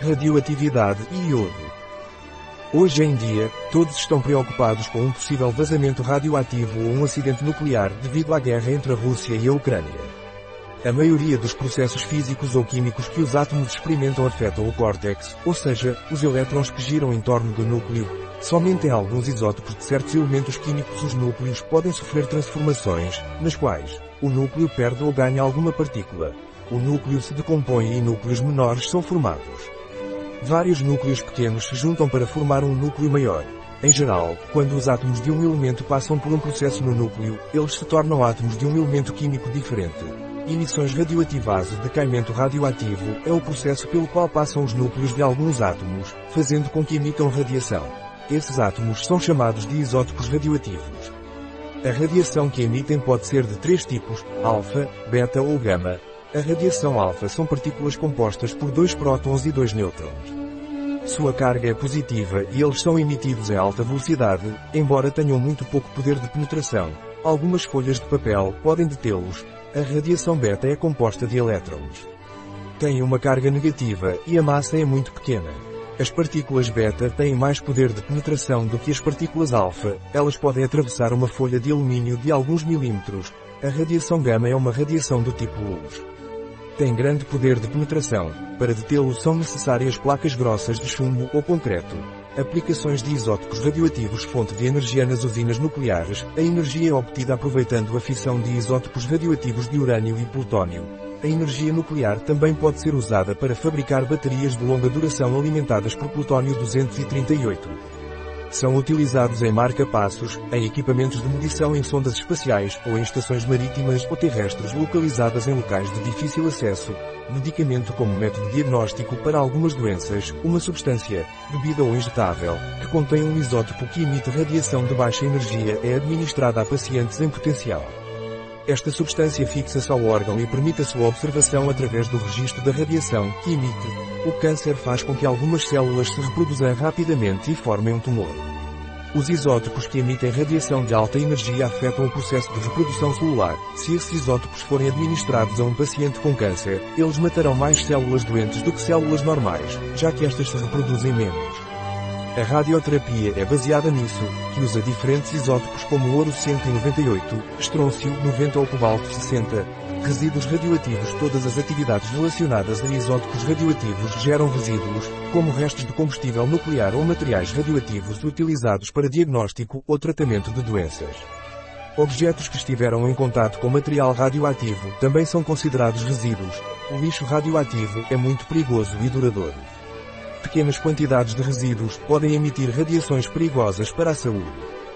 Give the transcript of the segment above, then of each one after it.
radioatividade e iodo. Hoje em dia, todos estão preocupados com um possível vazamento radioativo ou um acidente nuclear devido à guerra entre a Rússia e a Ucrânia. A maioria dos processos físicos ou químicos que os átomos experimentam afetam o córtex, ou seja, os elétrons que giram em torno do núcleo. Somente em alguns isótopos de certos elementos químicos os núcleos podem sofrer transformações, nas quais o núcleo perde ou ganha alguma partícula. O núcleo se decompõe e núcleos menores são formados. Vários núcleos pequenos se juntam para formar um núcleo maior. Em geral, quando os átomos de um elemento passam por um processo no núcleo, eles se tornam átomos de um elemento químico diferente. Emissões radioativas de decaimento radioativo é o processo pelo qual passam os núcleos de alguns átomos, fazendo com que emitam radiação. Esses átomos são chamados de isótopos radioativos. A radiação que emitem pode ser de três tipos, alfa, beta ou gama, a radiação alfa são partículas compostas por dois prótons e dois nêutrons. Sua carga é positiva e eles são emitidos em alta velocidade, embora tenham muito pouco poder de penetração. Algumas folhas de papel podem detê-los. A radiação beta é composta de elétrons. Tem uma carga negativa e a massa é muito pequena. As partículas beta têm mais poder de penetração do que as partículas alfa, elas podem atravessar uma folha de alumínio de alguns milímetros. A radiação gama é uma radiação do tipo luz. Tem grande poder de penetração. Para detê-lo são necessárias placas grossas de chumbo ou concreto. Aplicações de isótopos radioativos fonte de energia nas usinas nucleares. A energia é obtida aproveitando a fissão de isótopos radioativos de urânio e plutônio. A energia nuclear também pode ser usada para fabricar baterias de longa duração alimentadas por plutônio 238. São utilizados em marca-passos, em equipamentos de medição em sondas espaciais ou em estações marítimas ou terrestres localizadas em locais de difícil acesso. Medicamento como método diagnóstico para algumas doenças, uma substância, bebida ou injetável, que contém um isótopo que emite radiação de baixa energia é administrada a pacientes em potencial. Esta substância fixa-se ao órgão e permite a sua observação através do registro da radiação que emite. O câncer faz com que algumas células se reproduzam rapidamente e formem um tumor. Os isótopos que emitem radiação de alta energia afetam o processo de reprodução celular. Se esses isótopos forem administrados a um paciente com câncer, eles matarão mais células doentes do que células normais, já que estas se reproduzem menos. A radioterapia é baseada nisso, que usa diferentes isótopos como ouro 198, estrôncio 90 ou cobalto 60. Resíduos radioativos Todas as atividades relacionadas a isótopos radioativos geram resíduos, como restos de combustível nuclear ou materiais radioativos utilizados para diagnóstico ou tratamento de doenças. Objetos que estiveram em contato com material radioativo também são considerados resíduos. O lixo radioativo é muito perigoso e duradouro pequenas quantidades de resíduos podem emitir radiações perigosas para a saúde.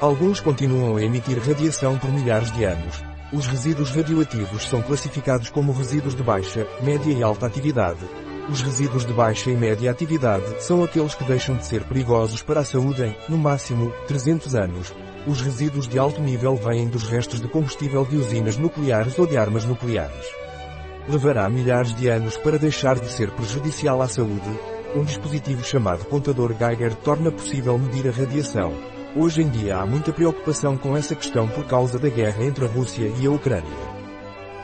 Alguns continuam a emitir radiação por milhares de anos. Os resíduos radioativos são classificados como resíduos de baixa, média e alta atividade. Os resíduos de baixa e média atividade são aqueles que deixam de ser perigosos para a saúde em, no máximo, 300 anos. Os resíduos de alto nível vêm dos restos de combustível de usinas nucleares ou de armas nucleares. Levará milhares de anos para deixar de ser prejudicial à saúde, um dispositivo chamado contador Geiger torna possível medir a radiação. Hoje em dia há muita preocupação com essa questão por causa da guerra entre a Rússia e a Ucrânia.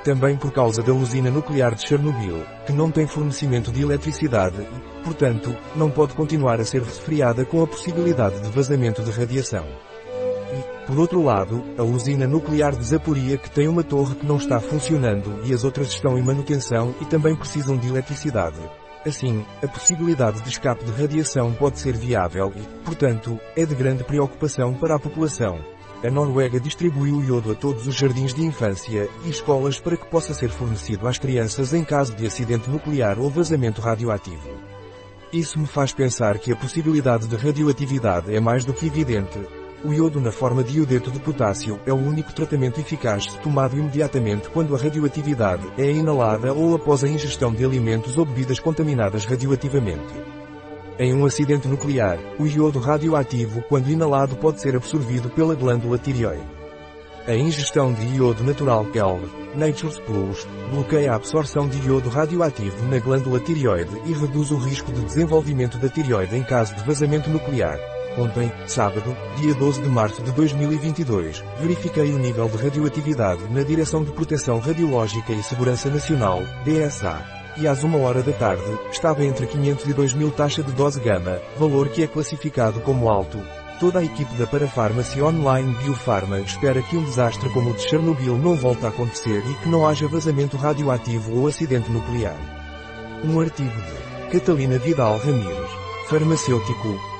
Também por causa da usina nuclear de Chernobyl, que não tem fornecimento de eletricidade e, portanto, não pode continuar a ser resfriada com a possibilidade de vazamento de radiação. E, por outro lado, a usina nuclear de Zaporia que tem uma torre que não está funcionando e as outras estão em manutenção e também precisam de eletricidade. Assim, a possibilidade de escape de radiação pode ser viável e, portanto, é de grande preocupação para a população. A Noruega distribuiu iodo a todos os jardins de infância e escolas para que possa ser fornecido às crianças em caso de acidente nuclear ou vazamento radioativo. Isso me faz pensar que a possibilidade de radioatividade é mais do que evidente, o iodo na forma de iodeto de potássio é o único tratamento eficaz tomado imediatamente quando a radioatividade é inalada ou após a ingestão de alimentos ou bebidas contaminadas radioativamente. Em um acidente nuclear, o iodo radioativo quando inalado pode ser absorvido pela glândula tireoide. A ingestão de iodo natural KELV, Nature's Plus, bloqueia a absorção de iodo radioativo na glândula tireoide e reduz o risco de desenvolvimento da tireoide em caso de vazamento nuclear. Ontem, sábado, dia 12 de março de 2022, verifiquei o nível de radioatividade na Direção de Proteção Radiológica e Segurança Nacional, DSA. e às 1 hora da tarde, estava entre 500 e 2000 taxa de dose gama, valor que é classificado como alto. Toda a equipe da Parafarmacy Online Biofarma espera que um desastre como o de Chernobyl não volte a acontecer e que não haja vazamento radioativo ou acidente nuclear. Um artigo de Catalina Vidal Ramírez, farmacêutico,